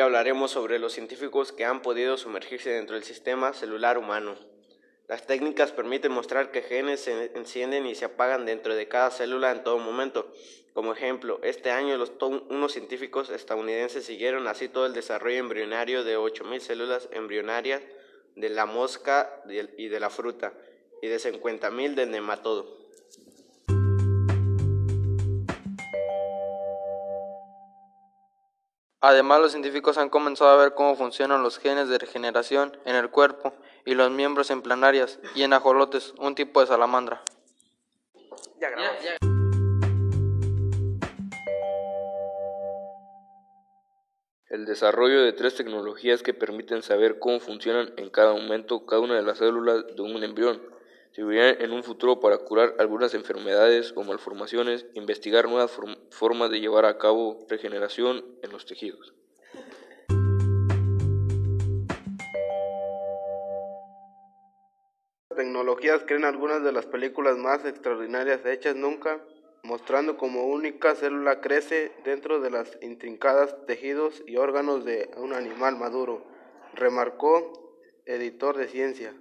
hablaremos sobre los científicos que han podido sumergirse dentro del sistema celular humano. Las técnicas permiten mostrar que genes se encienden y se apagan dentro de cada célula en todo momento. Como ejemplo, este año los unos científicos estadounidenses siguieron así todo el desarrollo embrionario de 8.000 células embrionarias de la mosca y de la fruta y de 50.000 del nematodo. Además, los científicos han comenzado a ver cómo funcionan los genes de regeneración en el cuerpo y los miembros en planarias y en ajolotes, un tipo de salamandra. El desarrollo de tres tecnologías que permiten saber cómo funcionan en cada momento cada una de las células de un embrión servirán en un futuro para curar algunas enfermedades o malformaciones, investigar nuevas formas de llevar a cabo regeneración en los tejidos. tecnologías crean algunas de las películas más extraordinarias hechas nunca, mostrando cómo única célula crece dentro de las intrincadas tejidos y órganos de un animal maduro, remarcó editor de ciencia.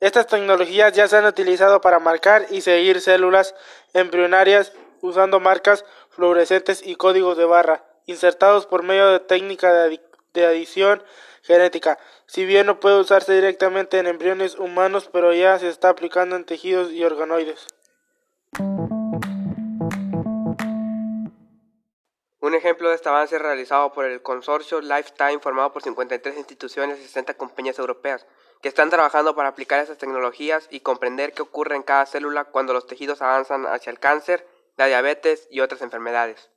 Estas tecnologías ya se han utilizado para marcar y seguir células embrionarias usando marcas fluorescentes y códigos de barra, insertados por medio de técnica de, adición genética. Si bien no puede usarse directamente en embriones humanos, pero ya se está aplicando en tejidos y organoides. Un ejemplo de este avance realizado por el consorcio Lifetime formado por 53 instituciones y 60 compañías europeas que están trabajando para aplicar estas tecnologías y comprender qué ocurre en cada célula cuando los tejidos avanzan hacia el cáncer, la diabetes y otras enfermedades.